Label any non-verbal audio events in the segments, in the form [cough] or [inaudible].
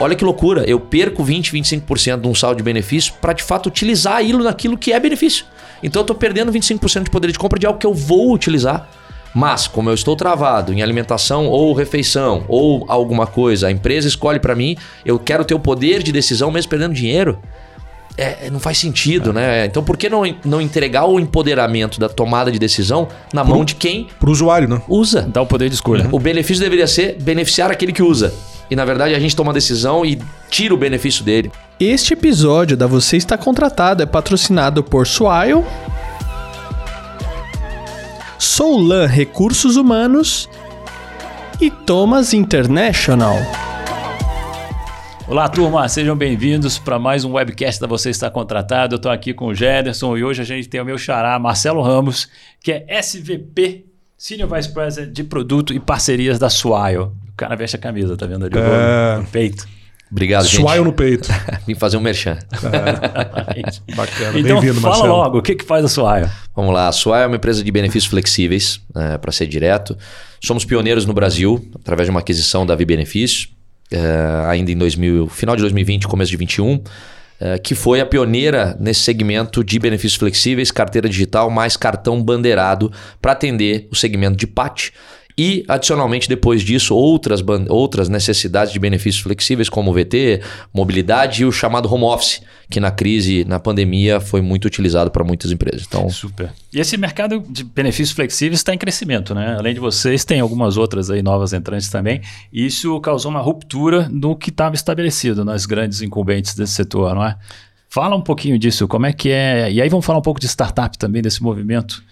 olha que loucura, eu perco 20, 25% de um saldo de benefício para de fato utilizar aquilo naquilo que é benefício. Então eu estou perdendo 25% de poder de compra de algo que eu vou utilizar. Mas, como eu estou travado em alimentação ou refeição ou alguma coisa, a empresa escolhe para mim, eu quero ter o poder de decisão mesmo perdendo dinheiro. É, não faz sentido, é. né? Então por que não, não entregar o empoderamento da tomada de decisão na mão de quem? Para o usuário, né? Usa. Dá o poder de escolha. Uhum. O benefício deveria ser beneficiar aquele que usa. E na verdade a gente toma a decisão e tira o benefício dele. Este episódio da Você Está Contratado é patrocinado por Swile, Soulan Recursos Humanos e Thomas International. Olá, turma, sejam bem-vindos para mais um webcast da Você Está Contratado. Eu estou aqui com o Gederson e hoje a gente tem o meu xará, Marcelo Ramos, que é SVP, Senior Vice President de Produto e Parcerias da Swile. O cara veste a camisa, tá vendo ali é... no peito. Obrigado, gente. Swile no peito. [laughs] Vim fazer um merchan. É. Bacana, então, bem-vindo, Marcelo. Fala logo, o que, que faz a Swile? Vamos lá, a Swile é uma empresa de benefícios flexíveis, é, para ser direto. Somos pioneiros no Brasil, através de uma aquisição da Vi Benefícios uh, ainda em 2000, final de 2020, começo de 2021, uh, eh, que foi a pioneira nesse segmento de benefícios flexíveis, carteira digital mais cartão bandeirado para atender o segmento de PAT e, adicionalmente, depois disso, outras, outras necessidades de benefícios flexíveis, como VT, mobilidade e o chamado home office, que na crise, na pandemia, foi muito utilizado para muitas empresas. Então, Super. E esse mercado de benefícios flexíveis está em crescimento, né? Além de vocês, tem algumas outras aí novas entrantes também. Isso causou uma ruptura no que estava estabelecido nas grandes incumbentes desse setor, não é? Fala um pouquinho disso, como é que é. E aí vamos falar um pouco de startup também, desse movimento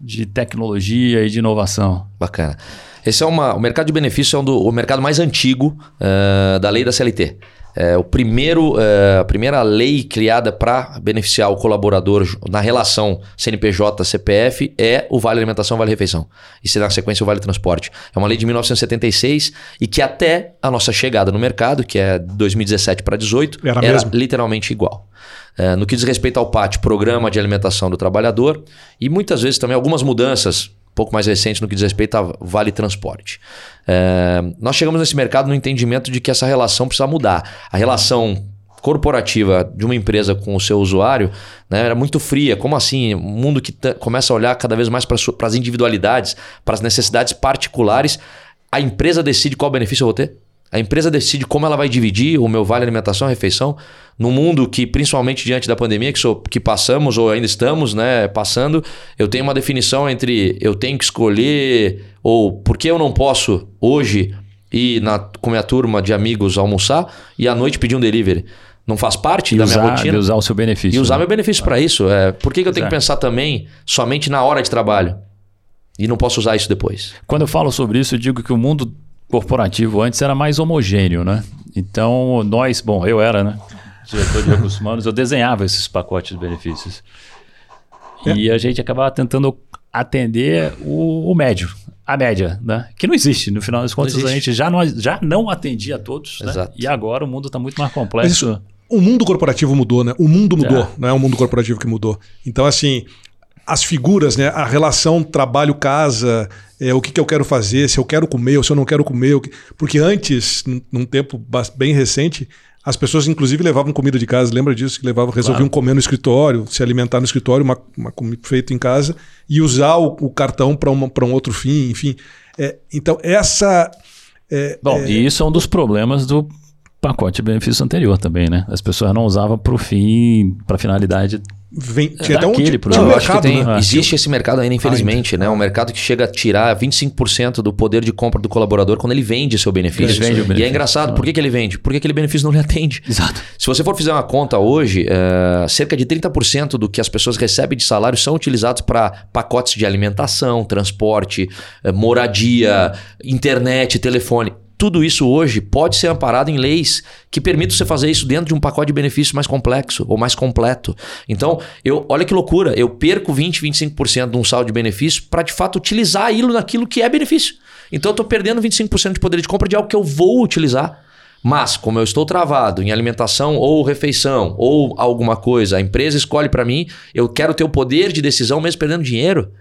de tecnologia e de inovação. Bacana. Esse é uma, o mercado de benefícios é um do, o mercado mais antigo uh, da lei da CLT. É, o primeiro, é, a primeira lei criada para beneficiar o colaborador na relação CNPJ-CPF é o Vale Alimentação Vale Refeição. E se na sequência o Vale Transporte. É uma lei de 1976 e que até a nossa chegada no mercado, que é 2017 para 2018, era, era literalmente igual. É, no que diz respeito ao PAT, Programa de Alimentação do Trabalhador, e muitas vezes também algumas mudanças um pouco mais recente no que diz respeito a Vale Transporte. É, nós chegamos nesse mercado no entendimento de que essa relação precisa mudar. A relação corporativa de uma empresa com o seu usuário né, era muito fria. Como assim? Um mundo que começa a olhar cada vez mais para as individualidades, para as necessidades particulares. A empresa decide qual benefício eu vou ter? A empresa decide como ela vai dividir o meu vale alimentação e refeição no mundo que, principalmente diante da pandemia que, sou, que passamos ou ainda estamos né, passando, eu tenho uma definição entre eu tenho que escolher ou por que eu não posso hoje ir na, com minha turma de amigos almoçar e à noite pedir um delivery. Não faz parte e da usar, minha rotina. E usar o seu benefício. E usar né? meu benefício para isso. É, por que, que eu tenho que pensar também somente na hora de trabalho? E não posso usar isso depois. Quando eu falo sobre isso, eu digo que o mundo corporativo antes era mais homogêneo, né? Então, nós, bom, eu era, né? Diretor de recursos humanos, eu desenhava esses pacotes de benefícios. É. E a gente acabava tentando atender o, o, médio, a média, né? Que não existe. No final das contas, a gente já não, já não atendia a todos, né? E agora o mundo está muito mais complexo. Isso, o mundo corporativo mudou, né? O mundo mudou, é. não é o mundo corporativo que mudou. Então, assim, as figuras, né? A relação trabalho-casa, é, o que, que eu quero fazer, se eu quero comer ou se eu não quero comer. Porque antes, num, tempo bem recente, as pessoas inclusive levavam comida de casa, lembra disso? Que levavam, resolviam claro. comer no escritório, se alimentar no escritório, uma, uma comida feita em casa, e usar o, o cartão para um outro fim, enfim. É, então, essa. É, Bom, é... e isso é um dos problemas do pacote de benefício anterior também, né? As pessoas não usavam para o fim, para finalidade Vem, tinha até um, tinha um mercado, tem, né? Existe esse mercado ainda, infelizmente, né? Um mercado que chega a tirar 25% do poder de compra do colaborador quando ele vende seu benefício. Vende benefício. E é engraçado, por que, que ele vende? Porque aquele benefício não lhe atende. Exato. Se você for fazer uma conta hoje, uh, cerca de 30% do que as pessoas recebem de salário são utilizados para pacotes de alimentação, transporte, uh, moradia, internet, telefone tudo isso hoje pode ser amparado em leis que permitam você fazer isso dentro de um pacote de benefícios mais complexo ou mais completo. Então, eu, olha que loucura, eu perco 20, 25% de um saldo de benefício para de fato utilizar aquilo naquilo que é benefício. Então, eu estou perdendo 25% de poder de compra de algo que eu vou utilizar. Mas, como eu estou travado em alimentação ou refeição ou alguma coisa, a empresa escolhe para mim, eu quero ter o poder de decisão mesmo perdendo dinheiro.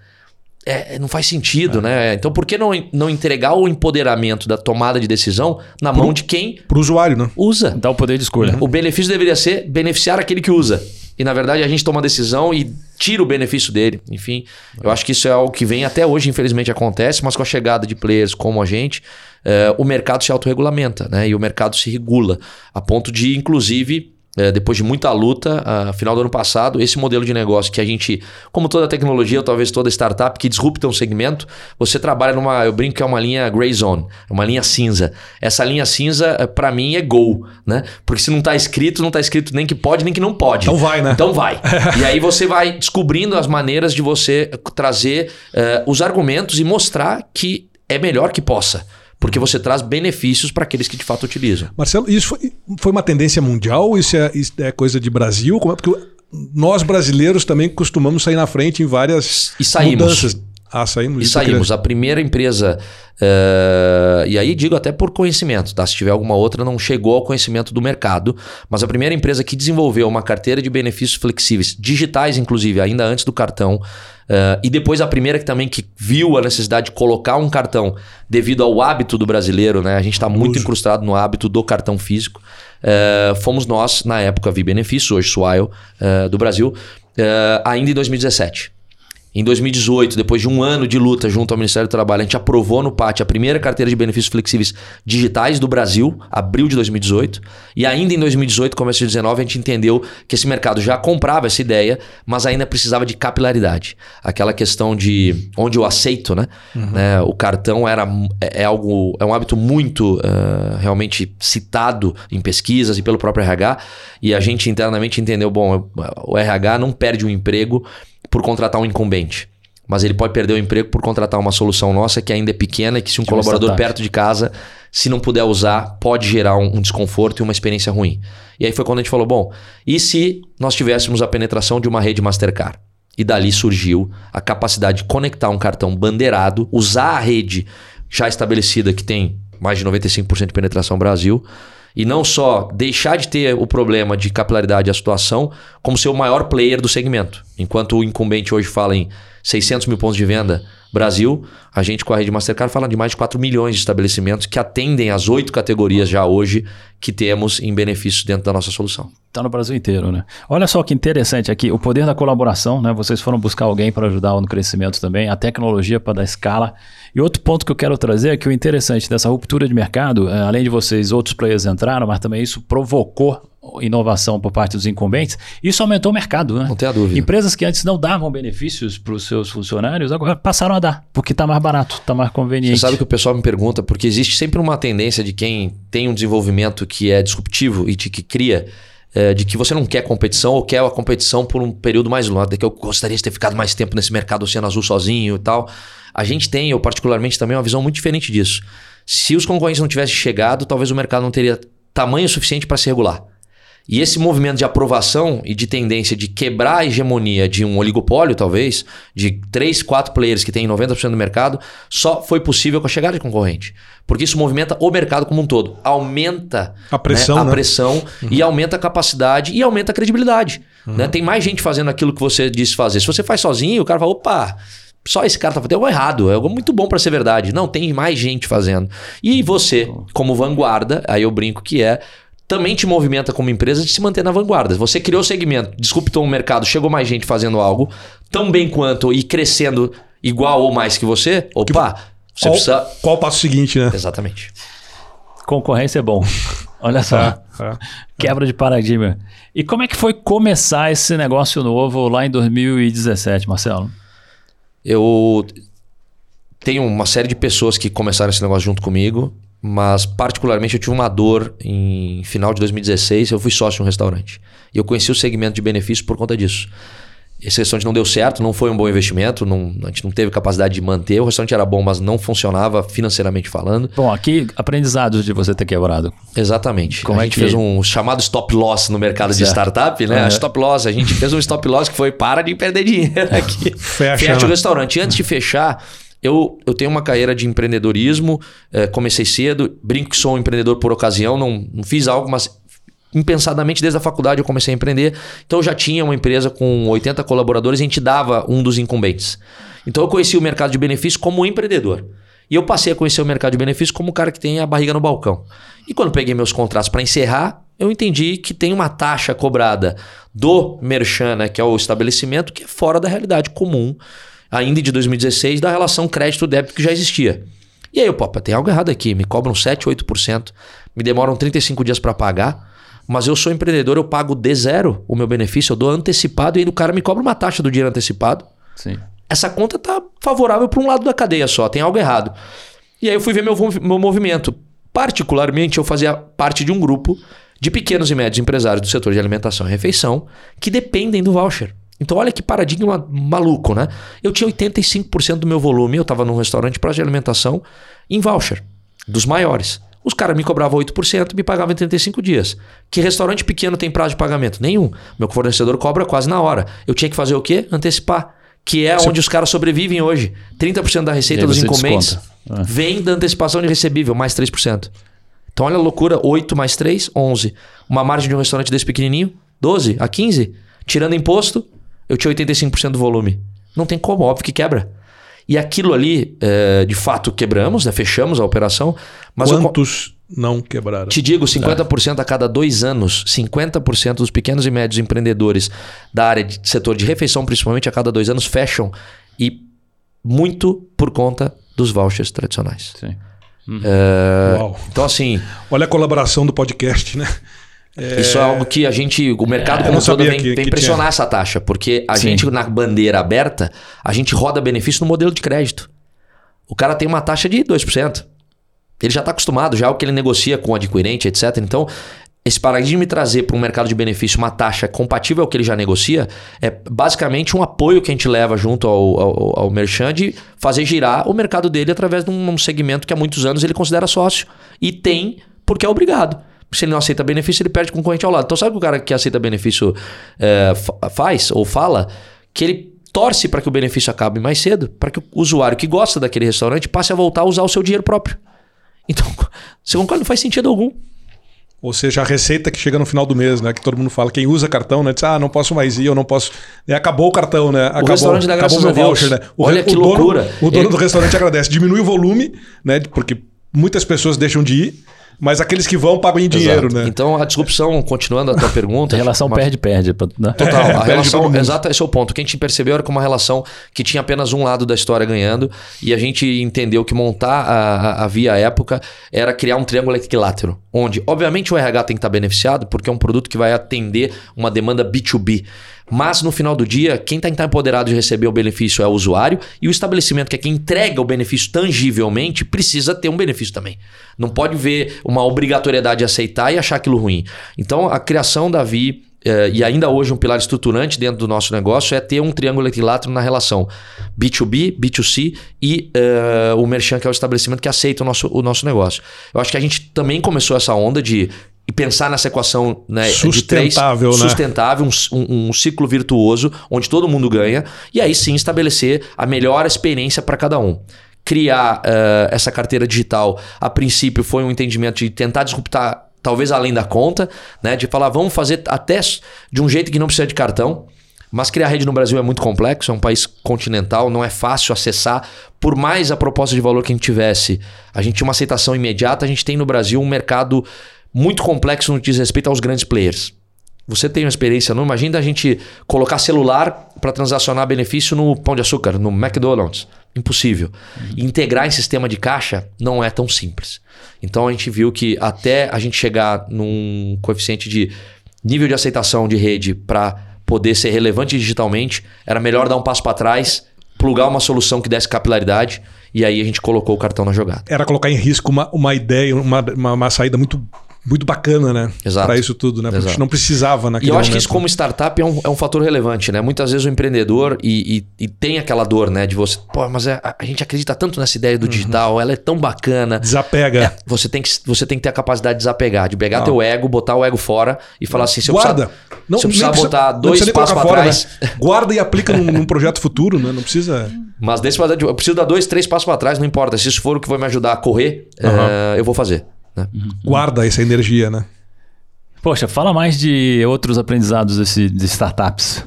É, não faz sentido, né? Então por que não, não entregar o empoderamento da tomada de decisão na mão de quem Pro usuário, né? usa? Dá o poder de escolha. O benefício deveria ser beneficiar aquele que usa. E na verdade a gente toma a decisão e tira o benefício dele. Enfim, eu acho que isso é algo que vem até hoje, infelizmente acontece, mas com a chegada de players como a gente, eh, o mercado se autorregulamenta, né? E o mercado se regula, a ponto de, inclusive, eh, depois de muita luta, a final do ano passado, esse modelo de negócio que a gente, como toda tecnologia, ou talvez toda startup que disrupta um segmento, você trabalha numa, eu brinco que é uma linha gray zone, uma linha cinza. Essa linha cinza, para mim, é go, né? Porque se não tá escrito, não tá escrito nem que pode, nem que não pode. Então vai, né? Então vai. [laughs] e aí você vai descobrindo as maneiras de você trazer eh, os argumentos e mostrar que é melhor que possa. Porque você traz benefícios para aqueles que de fato utilizam. Marcelo, isso foi, foi uma tendência mundial? Isso é, isso é coisa de Brasil? Como é? Porque nós brasileiros também costumamos sair na frente em várias E saímos. mudanças. Ah, saímos. E saímos. A primeira empresa, eh, e aí digo até por conhecimento, tá? Se tiver alguma outra, não chegou ao conhecimento do mercado, mas a primeira empresa que desenvolveu uma carteira de benefícios flexíveis, digitais inclusive, ainda antes do cartão, eh, e depois a primeira que também que viu a necessidade de colocar um cartão devido ao hábito do brasileiro, né? A gente está muito incrustado no hábito do cartão físico. Eh, fomos nós, na época, Vi Benefícios, hoje Swile, do Brasil, ainda em 2017. Em 2018, depois de um ano de luta junto ao Ministério do Trabalho, a gente aprovou no PAT a primeira carteira de benefícios flexíveis digitais do Brasil, abril de 2018. E ainda em 2018, começo de 2019, a gente entendeu que esse mercado já comprava essa ideia, mas ainda precisava de capilaridade. Aquela questão de onde eu aceito, né? Né, O cartão era, é, é algo, é um hábito muito eh, realmente citado em pesquisas e pelo próprio RH. E a gente internamente entendeu, bom, o RH não perde um emprego por contratar um incumbente. Mas ele pode perder o emprego por contratar uma solução nossa que ainda é pequena e que se um Que é colaborador perto de casa, se não puder usar, pode gerar um, um desconforto e uma experiência ruim. E aí foi quando a gente falou, bom, e se nós tivéssemos a penetração de uma rede Mastercard? E dali surgiu a capacidade de conectar um cartão bandeirado, usar a rede já estabelecida que tem mais de 95% de penetração no Brasil, e não só deixar de ter o problema de capilaridade e atuação, como ser o maior player do segmento. Enquanto o incumbente hoje fala em 600 mil pontos de venda Brasil, a gente com a rede Mastercard fala de mais de 4 milhões de estabelecimentos que atendem as oito categorias já hoje que temos em benefícios dentro da nossa solução. Tá no Brasil inteiro, né? Olha só que interessante aqui, o poder da colaboração, né? Vocês foram buscar alguém para ajudar no crescimento também, a tecnologia para dar escala. E outro ponto que eu quero trazer é que o interessante dessa ruptura de mercado, eh, além de vocês, outros players entraram, mas também isso provocou inovação por parte dos incumbentes, isso aumentou o mercado, né? Não tenha dúvida. Empresas que antes não davam benefícios para os seus funcionários, agora passaram a dar, porque está mais barato, está mais conveniente. Você sabe que o pessoal me pergunta, porque existe sempre uma tendência de quem tem um desenvolvimento que é disruptivo e de que cria, é, de que você não quer competição ou quer a competição por um período mais longo, de que eu gostaria de ter ficado mais tempo nesse mercado oceano azul sozinho e tal. A gente tem, eu particularmente também, uma visão muito diferente disso. Se os concorrentes não tivessem chegado, talvez o mercado não teria tamanho suficiente para se regular. E esse movimento de aprovação e de tendência de quebrar a hegemonia de um oligopólio, talvez, de três, quatro players que têm 90% do mercado, só foi possível com a chegada de concorrente. Porque isso movimenta o mercado como um todo. Aumenta A pressão, né, a né? pressão e aumenta a capacidade e aumenta a credibilidade. né? Tem mais gente fazendo aquilo que você disse fazer. Se você faz sozinho, o cara fala, opa, só esse cara tá fazendo algo errado, é algo muito bom para ser verdade. Não, tem mais gente fazendo. E você, como vanguarda, aí eu brinco que é, também te movimenta como empresa de se manter na vanguarda. Você criou o segmento, disruptou um mercado, chegou mais gente fazendo algo tão bem quanto e crescendo igual ou mais que você. Opa, você qual, precisa. qual o passo seguinte, né? Exatamente. Concorrência é bom. [laughs] Olha só. É, é. Quebra de paradigma. E como é que foi começar esse negócio novo lá em 2017, Marcelo? Eu tenho uma série de pessoas que começaram esse negócio junto comigo, mas particularmente eu tive uma dor em final de 2016. Eu fui sócio de um restaurante e eu conheci o segmento de benefícios por conta disso. Esse restaurante não deu certo, não foi um bom investimento, não- a gente não teve capacidade de manter. O restaurante era bom, mas não funcionava financeiramente falando. Bom, aqui aprendizados de você ter quebrado. Exatamente. Como a é gente que- fez um chamado stop loss no mercado de Certo. startup, né? Uhum. Stop loss. A gente fez um stop loss que foi para de perder dinheiro [laughs] aqui. Fecha, Fecha o restaurante. Antes de fechar, eu, eu tenho uma carreira de empreendedorismo. eh, comecei cedo. Brinco que sou um empreendedor por ocasião. Não, não fiz algo, mas impensadamente desde a faculdade eu comecei a empreender. Então eu já tinha uma empresa com 80 colaboradores e a gente dava um dos incumbentes. Então eu conheci o mercado de benefícios como empreendedor. E eu passei a conhecer o mercado de benefícios como o cara que tem a barriga no balcão. E quando peguei meus contratos para encerrar, eu entendi que tem uma taxa cobrada do merchan, né, que é o estabelecimento, que é fora da realidade comum, ainda de 2016, da relação crédito-débito que já existia. E aí, eu, pô, tem algo errado aqui, me cobram 7, 8%, me demoram 35 dias para pagar, mas eu sou empreendedor, eu pago de zero o meu benefício, eu dou antecipado e aí o cara me cobra uma taxa do dinheiro antecipado. Sim. Essa conta tá favorável para um lado da cadeia só, tem algo errado. E aí eu fui ver meu, meu movimento. Particularmente, eu fazia parte de um grupo de pequenos e médios empresários do setor de alimentação e refeição que dependem do voucher. Então, olha que paradigma maluco, né? Eu tinha 85% do meu volume, eu estava num restaurante prazo de alimentação em voucher, dos maiores. Os caras me cobravam 8% e me pagavam em 35 dias. Que restaurante pequeno tem prazo de pagamento? Nenhum. Meu fornecedor cobra quase na hora. Eu tinha que fazer o quê? Antecipar. Que é onde os caras sobrevivem hoje. 30% da receita dos encomendas ah. vem da antecipação de recebível, mais 3%. Então olha a loucura, 8 mais 3, 11. Uma margem de um restaurante desse pequenininho, 12 a 15. Tirando imposto, eu tinha 85% do volume. Não tem como, óbvio que quebra. E aquilo ali, é, de fato, quebramos, né? fechamos a operação. Mas Quantos eu, não quebraram? Te digo, 50% a cada dois anos, 50% dos pequenos e médios empreendedores da área de setor de refeição, principalmente a cada dois anos, fecham. E muito por conta dos vouchers tradicionais. Sim. É, então, assim. Olha a colaboração do podcast, né? É... Isso é algo que a gente, o mercado é, como todo, vem, que, vem que pressionar tinha. essa taxa, porque a Sim. gente, na bandeira aberta, a gente roda benefício no modelo de crédito. O cara tem uma taxa de 2%. Ele já está acostumado, já é o que ele negocia com o adquirente, etc. Então, esse paradigma de trazer para um mercado de benefício uma taxa compatível ao que ele já negocia é basicamente um apoio que a gente leva junto ao, ao, ao merchant de fazer girar o mercado dele através de um segmento que há muitos anos ele considera sócio. E tem porque é obrigado. Se ele não aceita benefício, ele perde concorrente ao lado. Então, sabe o que o cara que aceita benefício é, faz ou fala? Que ele torce para que o benefício acabe mais cedo, para que o usuário que gosta daquele restaurante passe a voltar a usar o seu dinheiro próprio. Então, [laughs] você concorda? Não faz sentido algum. Ou seja, a receita que chega no final do mês, né? Que todo mundo fala, quem usa cartão, né? Diz, ah, não posso mais ir, eu não posso. E acabou o cartão, né? Acabou, o restaurante da acabou meu voucher, né? O Olha que o loucura. Dono, o dono Ele... do restaurante agradece. Diminui o volume, né? Porque muitas pessoas deixam de ir. Mas aqueles que vão pagam em dinheiro, exato. né? Então a disrupção, continuando a tua pergunta. [laughs] a relação perde-perde. Né? Total. É, a [laughs] relação, exato, esse é o ponto. O que a gente percebeu era que uma relação que tinha apenas um lado da história ganhando. E a gente entendeu que montar a, a, a via época era criar um triângulo equilátero. Onde, obviamente, o RH tem que estar beneficiado, porque é um produto que vai atender uma demanda B2B. Mas no final do dia, quem está tá empoderado de receber o benefício é o usuário e o estabelecimento, que é quem entrega o benefício tangivelmente, precisa ter um benefício também. Não pode ver uma obrigatoriedade de aceitar e achar aquilo ruim. Então, a criação da Vi eh, e ainda hoje um pilar estruturante dentro do nosso negócio é ter um triângulo equilátero na relação B2B, B2C e uh, o merchant, que é o estabelecimento que aceita o nosso, o nosso negócio. Eu acho que a gente também começou essa onda de e pensar nessa equação né, sustentável, de três, né? sustentável, um, um, um, ciclo virtuoso onde todo mundo ganha e aí sim estabelecer a melhor experiência para cada um. Criar uh, essa carteira digital, a princípio, foi um entendimento de tentar disruptar talvez além da conta, né? De falar, vamos fazer até de um jeito que não precisa de cartão. Mas criar rede no Brasil é muito complexo, é um país continental, não é fácil acessar. Por mais a proposta de valor que a gente tivesse, a gente tinha uma aceitação imediata, a gente tem no Brasil um mercado muito complexo no que diz respeito aos grandes players. Você tem uma experiência, não imagina a gente colocar celular para transacionar benefício no Pão de Açúcar, no McDonald's. Impossível. Uhum. Integrar em sistema de caixa não é tão simples. Então a gente viu que até a gente chegar num coeficiente de nível de aceitação de rede para poder ser relevante digitalmente, era melhor dar um passo para trás, plugar uma solução que desse capilaridade e aí a gente colocou o cartão na jogada. Era colocar em risco uma, uma ideia, uma, uma, uma saída muito muito bacana, né? Exato. Para isso tudo, né? Porque a gente não precisava naquele E eu acho momento. que isso como startup é um, é um fator relevante, né? Muitas vezes o empreendedor e, e, e tem aquela dor, né? De você, pô, mas é, a gente acredita tanto nessa ideia do uhum. digital, ela é tão bacana. Desapega. É, você, tem que, você tem que ter a capacidade de desapegar, de pegar ah. teu ego, botar o ego fora e falar assim, se eu Guarda. precisar, não, se eu precisar botar dois passos para trás... Né? [laughs] Guarda e aplica num, num projeto futuro, né? Não precisa... Mas desse eu preciso dar dois, três passos para trás, não importa. Se isso for o que vai me ajudar a correr, uhum. eu vou fazer. Né? Uhum. Guarda essa energia, né? Poxa, fala mais de outros aprendizados desse, de startups.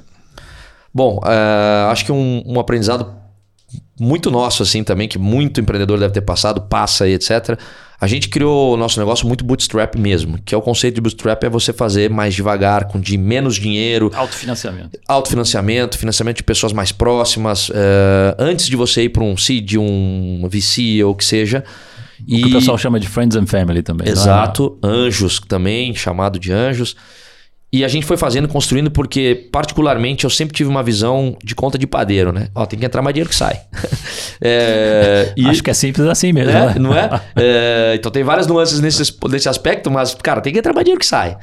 Bom, uh, acho que um, um, aprendizado muito nosso assim também, que muito empreendedor deve ter passado, passa e etc. A gente criou o nosso negócio muito bootstrap mesmo, que é o conceito de bootstrap é você fazer mais devagar, com de menos dinheiro. Autofinanciamento. Autofinanciamento, financiamento de pessoas mais próximas, uh, antes de você ir para um seed, um VC ou o que seja. O que o pessoal chama de friends and family também. É? Exato, anjos também, chamado de anjos. E a gente foi fazendo, construindo, porque, particularmente, eu sempre tive uma visão de conta de padeiro, né? Ó, tem que entrar mais dinheiro que sai. [laughs] é, e... Acho que é simples assim mesmo. É, né? Não é? é? Então tem várias nuances nesse, nesse aspecto, mas, cara, tem que entrar mais dinheiro que sai.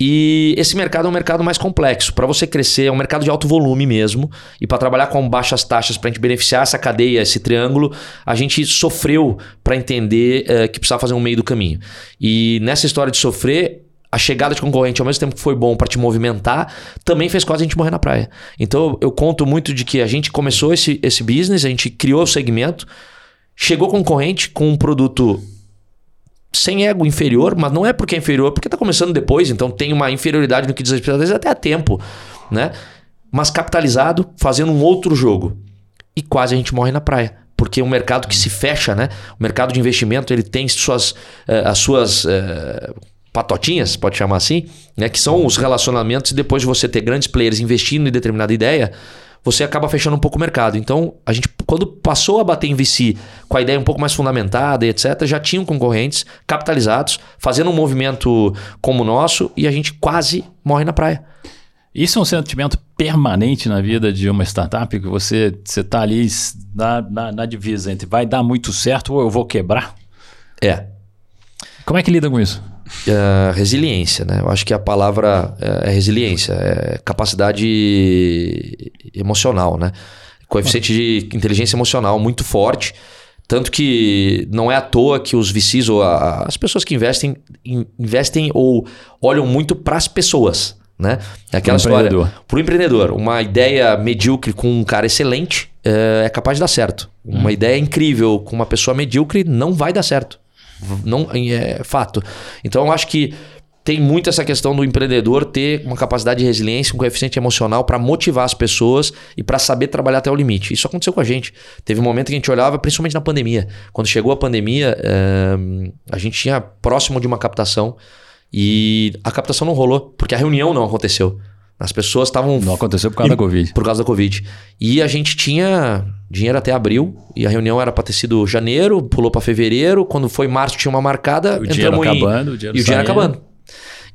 E esse mercado é um mercado mais complexo. Para você crescer, é um mercado de alto volume mesmo. E para trabalhar com baixas taxas, para a gente beneficiar essa cadeia, esse triângulo, a gente sofreu para entender uh, que precisava fazer um meio do caminho. E nessa história de sofrer, a chegada de concorrente, ao mesmo tempo que foi bom para te movimentar, também fez quase a gente morrer na praia. Então eu conto muito de que a gente começou esse, esse business, a gente criou o segmento, chegou concorrente com um produto sem ego inferior, mas não é porque é inferior, porque está começando depois, então tem uma inferioridade no que diz respeito, às vezes até a tempo, né? Mas capitalizado, fazendo um outro jogo. E quase a gente morre na praia porque é um mercado que se fecha, né? O mercado de investimento ele tem suas, uh, as suas uh, patotinhas, pode chamar assim, né? que são os relacionamentos e depois de você ter grandes players investindo em determinada ideia, você acaba fechando um pouco o mercado. Então, a gente, quando passou a bater em VC com a ideia um pouco mais fundamentada e etc., já tinham concorrentes capitalizados, fazendo um movimento como o nosso e a gente quase morre na praia. Isso é um sentimento permanente na vida de uma startup, que você está ali na, na, na divisa entre vai dar muito certo ou eu vou quebrar? É. Como é que lida com isso? Uh, resiliência, né? Eu acho que a palavra é, é resiliência, é capacidade emocional, né? Coeficiente de inteligência emocional muito forte. Tanto que não é à toa que os VCs ou a, as pessoas que investem, investem ou olham muito para as pessoas. Né? É aquela pro história. Para o empreendedor, uma ideia medíocre com um cara excelente é, é capaz de dar certo. Uma hum. ideia incrível com uma pessoa medíocre não vai dar certo. Não, é fato. Então eu acho que tem muito essa questão do empreendedor ter uma capacidade de resiliência, um coeficiente emocional para motivar as pessoas e para saber trabalhar até o limite. Isso aconteceu com a gente. Teve um momento que a gente olhava, principalmente na pandemia. Quando chegou a pandemia, é, a gente tinha próximo de uma captação e a captação não rolou, porque a reunião não aconteceu. As pessoas estavam. Não aconteceu por causa da Covid. Por causa da Covid. E a gente tinha dinheiro até abril, e a reunião era para ter sido janeiro, pulou para fevereiro. Quando foi março, tinha uma marcada. O dinheiro acabando, o dinheiro E o dinheiro acabando.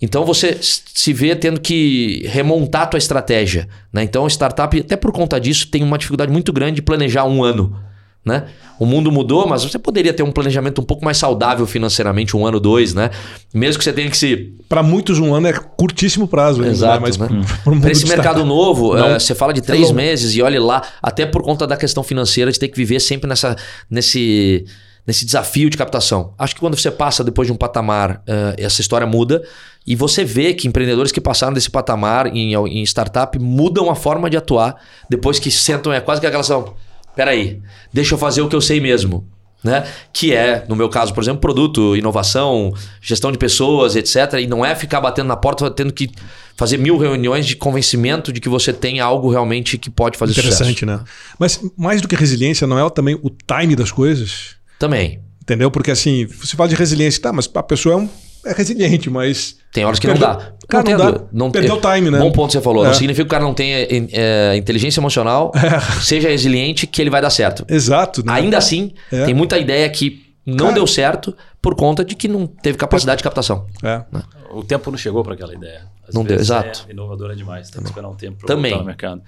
Então você se vê tendo que remontar a tua estratégia. Né? Então, a startup, até por conta disso, tem uma dificuldade muito grande de planejar um ano. Né? O mundo mudou, mas você poderia ter um planejamento um pouco mais saudável financeiramente, um ano, dois, né? Mesmo que você tenha que se. Para muitos, um ano é curtíssimo prazo. Ainda, né? Exato. Né? Mas né? [laughs] para esse mercado novo, é, você fala de três é meses e olhe lá, até por conta da questão financeira, de ter que viver sempre nessa, nesse, nesse desafio de captação. Acho que quando você passa depois de um patamar, uh, essa história muda. E você vê que empreendedores que passaram desse patamar em, em startup mudam a forma de atuar depois que sentam, é quase que aquela ação peraí, deixa eu fazer o que eu sei mesmo. Né? Que é, no meu caso, por exemplo, produto, inovação, gestão de pessoas, etc. E não é ficar batendo na porta tendo que fazer mil reuniões de convencimento de que você tem algo realmente que pode fazer Interessante, sucesso. né? Mas mais do que resiliência, não é também o time das coisas? Também. Entendeu? Porque assim, você fala de resiliência, tá, mas a pessoa é um é resiliente, mas. Tem horas que perdeu, não dá. Cara, não, não dá. Não, Perdeu o time, né? Bom ponto que você falou. É. Não significa que o cara não tenha é, inteligência emocional, [laughs] é. seja resiliente, que ele vai dar certo. Exato. Né? Ainda assim, é. tem muita ideia que não cara, deu certo por conta de que não teve capacidade de captação. É. Né? O tempo não chegou para aquela ideia. Às não deu, exato. É inovadora demais, tem que esperar um tempo para voltar no mercado.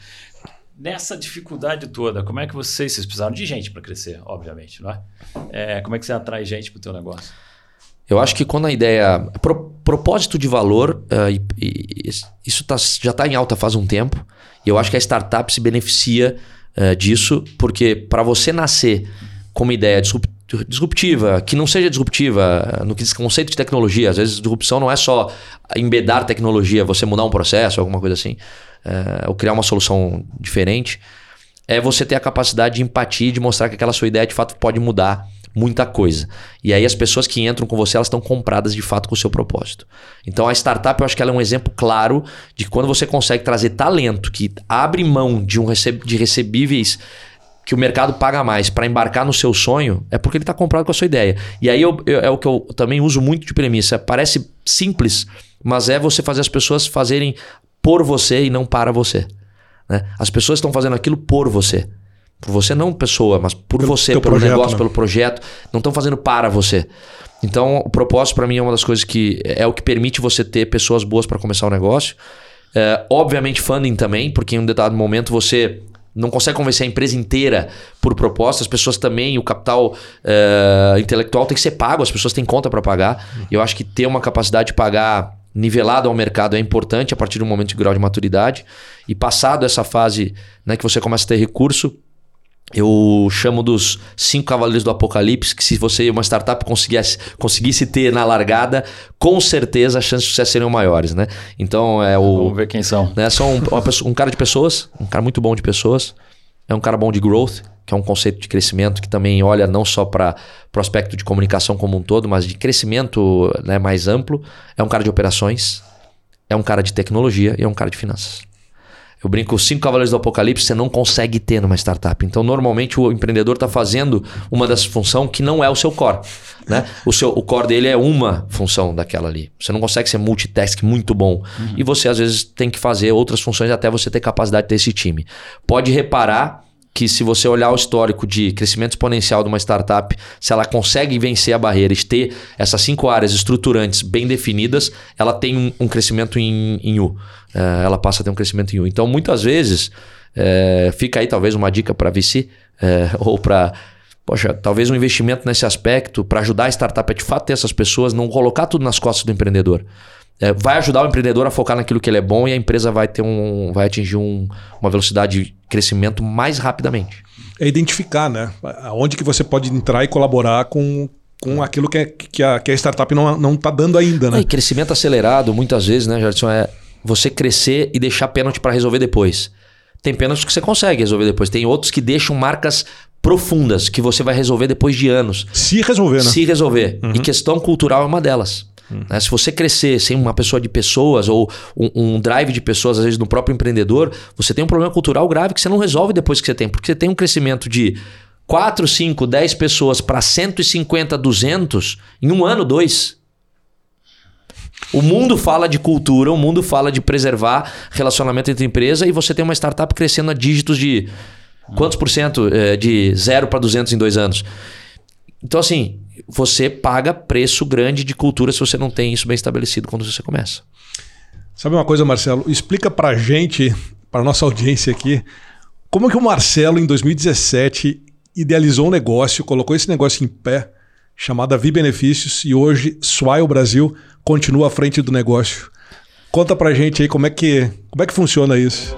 Nessa dificuldade toda, como é que vocês, vocês precisaram de gente para crescer, obviamente, não é? é? Como é que você atrai gente para o teu negócio? Eu acho que quando a ideia. Pro, propósito de valor, uh, e, e, isso tá, já está em alta faz um tempo. E eu acho que a startup se beneficia uh, disso, porque para você nascer com uma ideia disruptiva, que não seja disruptiva no que diz conceito de tecnologia, às vezes disrupção não é só embedar tecnologia, você mudar um processo, alguma coisa assim, uh, ou criar uma solução diferente, é você ter a capacidade de empatia, de mostrar que aquela sua ideia de fato pode mudar muita coisa. E aí as pessoas que entram com você, elas estão compradas de fato com o seu propósito. Então a startup, eu acho que ela é um exemplo claro de quando você consegue trazer talento que abre mão de um de recebíveis que o mercado paga mais para embarcar no seu sonho, é porque ele está comprado com a sua ideia. E aí eu, eu, é o que eu também uso muito de premissa. Parece simples, mas é você fazer as pessoas fazerem por você e não para você. Né? As pessoas estão fazendo aquilo por você. Por você não pessoa, mas por pelo você, pelo projeto, negócio, né? pelo projeto. Não estão fazendo para você. Então, o propósito para mim é uma das coisas que é o que permite você ter pessoas boas para começar o negócio. É, obviamente, funding também, porque em um determinado momento você não consegue convencer a empresa inteira por proposta. As pessoas também, o capital é, intelectual tem que ser pago, as pessoas têm conta para pagar. Eu acho que ter uma capacidade de pagar nivelado ao mercado é importante a partir do momento de grau de maturidade. E passado essa fase né, que você começa a ter recurso, eu chamo dos cinco cavaleiros do apocalipse, que se você, uma startup, conseguisse, conseguisse ter na largada, com certeza as chances de sucesso seriam maiores, né? Então é o. Vamos ver quem são. Né, são um, pessoa, um cara de pessoas, um cara muito bom de pessoas, é um cara bom de growth, que é um conceito de crescimento que também olha não só para o aspecto de comunicação como um todo, mas de crescimento né, mais amplo. É um cara de operações, é um cara de tecnologia e é um cara de finanças. Eu brinco, os cinco cavaleiros do apocalipse você não consegue ter numa startup. Então, normalmente, o empreendedor está fazendo uma das funções que não é o seu core. Né? O, seu, o core dele é uma função daquela ali. Você não consegue ser multitask muito bom. Uhum. E você, às vezes, tem que fazer outras funções até você ter capacidade de ter esse time. Pode reparar que se você olhar o histórico de crescimento exponencial de uma startup, se ela consegue vencer a barreira e ter essas cinco áreas estruturantes bem definidas, ela tem um, um crescimento em, em U. É, ela passa a ter um crescimento em U. Então, muitas vezes, é, fica aí talvez uma dica para VC é, [laughs] ou para poxa, talvez um investimento nesse aspecto para ajudar a startup a de fato ter essas pessoas, não colocar tudo nas costas do empreendedor é, vai ajudar o empreendedor a focar naquilo que ele é bom e a empresa vai ter um, vai atingir um, uma velocidade de crescimento mais rapidamente. É identificar, né? Onde que você pode entrar e colaborar com, com aquilo que, é, que, a, que a startup não está dando ainda, né? É, e crescimento acelerado, muitas vezes, né, Jardson, é você crescer e deixar pênalti para resolver depois. Tem pênaltis que você consegue resolver depois. Tem outros que deixam marcas profundas que você vai resolver depois de anos. Se resolver, né? Se resolver. Uhum. E questão cultural é uma delas. Né? Se você crescer sem uma pessoa de pessoas ou um, um, drive de pessoas, às vezes no próprio empreendedor, você tem um problema cultural grave que você não resolve depois que você tem. Porque você tem um crescimento de 4, 5, 10 pessoas para 150, 200 em um ano, dois. O mundo fala de cultura, o mundo fala de preservar relacionamento entre empresa e você tem uma startup crescendo a dígitos de quantos por cento? É, de 0 para 200 em dois anos. Então, assim, você paga preço grande de cultura se você não tem isso bem estabelecido quando você começa. Sabe uma coisa, Marcelo? Explica pra gente, pra nossa audiência aqui, como que o Marcelo, em 2017, idealizou um negócio, colocou esse negócio em pé, chamado Vi Benefícios, e hoje Swile Brasil continua à frente do negócio. Conta pra gente aí como é que, como é que funciona isso.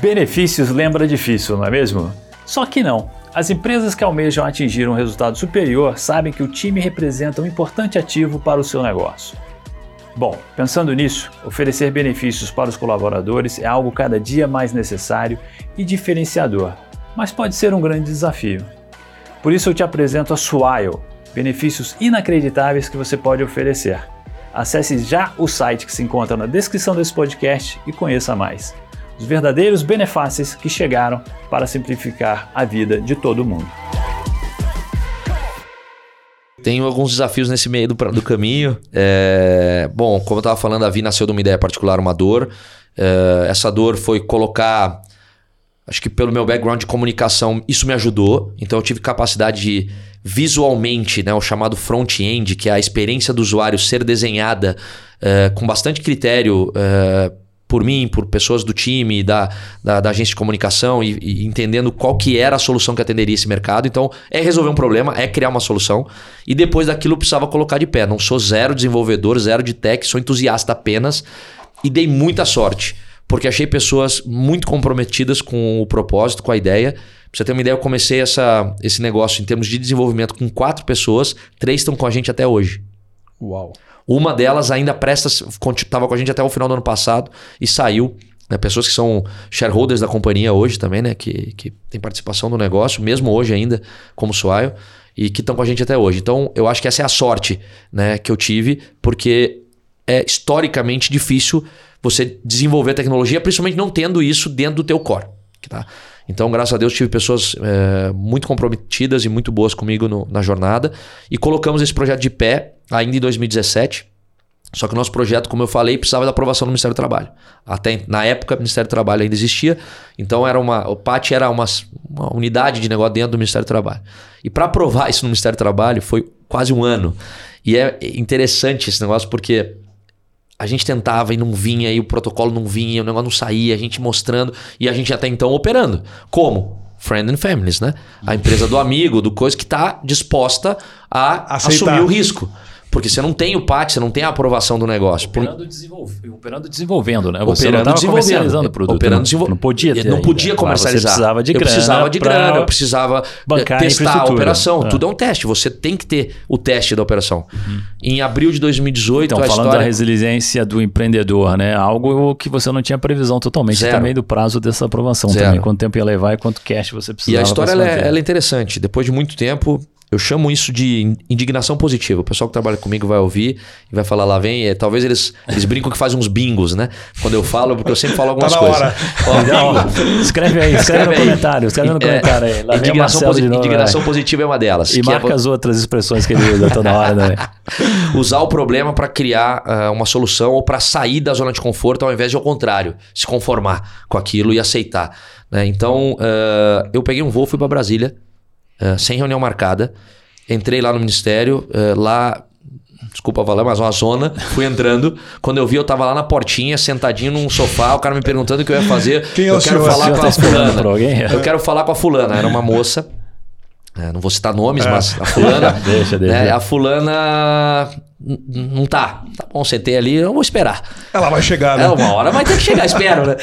Benefícios lembra difícil, não é mesmo? Só que não. As empresas que almejam atingir um resultado superior sabem que o time representa um importante ativo para o seu negócio. Bom, pensando nisso, oferecer benefícios para os colaboradores é algo cada dia mais necessário e diferenciador, mas pode ser um grande desafio. Por isso eu te apresento a Swile, benefícios inacreditáveis que você pode oferecer. Acesse já o site que se encontra na descrição desse podcast e conheça mais os verdadeiros benefícios que chegaram para simplificar a vida de todo mundo. Tenho alguns desafios nesse meio do, do caminho. É, bom, como eu estava falando, a Vi nasceu de uma ideia particular, uma dor. É, essa dor foi colocar. Acho que pelo meu background de comunicação, isso me ajudou. Então eu tive capacidade de visualmente, né, o chamado front-end, que é a experiência do usuário ser desenhada é, com bastante critério é, por mim, por pessoas do time, da, da, da agência de comunicação e, e, entendendo qual que era a solução que atenderia esse mercado. Então, é resolver um problema, é criar uma solução e depois daquilo eu precisava colocar de pé. Não sou zero desenvolvedor, zero de tech, sou entusiasta apenas e dei muita sorte, porque achei pessoas muito comprometidas com o propósito, com a ideia. Pra você ter uma ideia, eu comecei essa, esse negócio em termos de desenvolvimento com quatro pessoas, três estão com a gente até hoje. Uau! Uma delas ainda presta, estava com a gente até o final do ano passado e saiu. Né? Pessoas que são shareholders da companhia hoje também, né? Que, que tem participação no negócio, mesmo hoje ainda, como Suaio, e que estão com a gente até hoje. Então, eu acho que essa é a sorte né, que eu tive, porque é historicamente difícil você desenvolver tecnologia, principalmente não tendo isso dentro do teu core. Tá? Então, graças a Deus, tive pessoas é, muito comprometidas e muito boas comigo no, na jornada. E colocamos esse projeto de pé ainda em 2017. Só que o nosso projeto, como eu falei, precisava da aprovação do Ministério do Trabalho. Até na época, o Ministério do Trabalho ainda existia, então era uma, o PAT era uma, uma unidade de negócio dentro do Ministério do Trabalho. E para aprovar isso no Ministério do Trabalho foi quase um ano. E é interessante esse negócio porque a gente tentava e não vinha, e o protocolo não vinha, o negócio não saía, a gente mostrando e a gente até então operando. Como? Friend and Families, né? A empresa do amigo, do coisa que está disposta a Aceitar. assumir o risco. Porque você não tem o PAT, você não tem a aprovação do negócio. Operando, desenvolve, operando desenvolvendo, né? Você Operando não comercializando o produto. Operando não, desenvol- não podia ter. Não ainda. podia comercializar. Você precisava de eu grana. precisava de pra grana, eu precisava testar a operação. É. Tudo é um teste. Você tem que ter o teste da operação. Em abril de 2018, Então, a falando história... da resiliência do empreendedor, né? Algo que você não tinha previsão totalmente Zero. também do prazo dessa aprovação Zero. também. Quanto tempo ia levar e quanto cash você E precisava. a história ela é, ela é interessante. Depois de muito tempo, eu chamo isso de in- indignação positiva. O pessoal que trabalha comigo vai ouvir e vai falar lá vem. é, talvez eles, eles brincam que fazem uns bingos, né? Quando eu falo, porque eu sempre falo algumas na coisas. hora. Ó, escreve aí, escreve, no aí. comentário, escreve no É, comentário aí. Lá indignação, posi- novo, indignação né? positiva é uma delas. E é marca as outras expressões que ele usa toda hora, né? [laughs] usar o problema para criar ah, uma solução ou para sair da zona de conforto ao invés de ao contrário, se conformar com aquilo e aceitar. né? Então, ah, eu peguei um voo, fui para Brasília, ah, sem reunião marcada, entrei lá no ministério, ah, lá. Desculpa falar, mas uma zona. [laughs] Fui entrando. Quando eu vi, eu tava lá na portinha, sentadinho num sofá, o cara me perguntando o que eu ia fazer. [laughs] Quem é eu quero senhor? falar com tá a esperando fulana. Eu quero falar com a fulana. Era uma moça. É, não vou citar nomes, mas a fulana. [laughs] Deixa, deixa. né, a fulana não tá. Tá bom, sentei ali, eu vou esperar. Ela vai chegar, né? É, uma hora vai ter que chegar, [laughs] espero, né?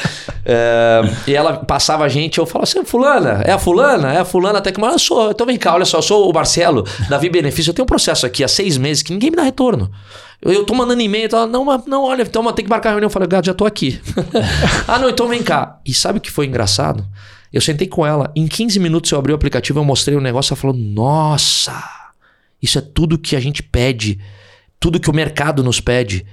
É, e ela passava a gente, eu falava assim, fulana, é a fulana? É a fulana até que, mas eu sou, então vem cá, olha só, eu sou o Marcelo, Davi Benefício, eu tenho um processo aqui há seis meses que ninguém me dá retorno. Eu, eu tô mandando e-mail, e tal, não, mas não, olha, então tem que marcar a reunião. Eu falei, gato, já tô aqui. [laughs] ah, não, então vem cá. E sabe o que foi engraçado? Eu sentei com ela, em 15 minutos eu abri o aplicativo, eu mostrei o negócio, ela falou, nossa, isso é tudo que a gente pede, tudo que o mercado nos pede,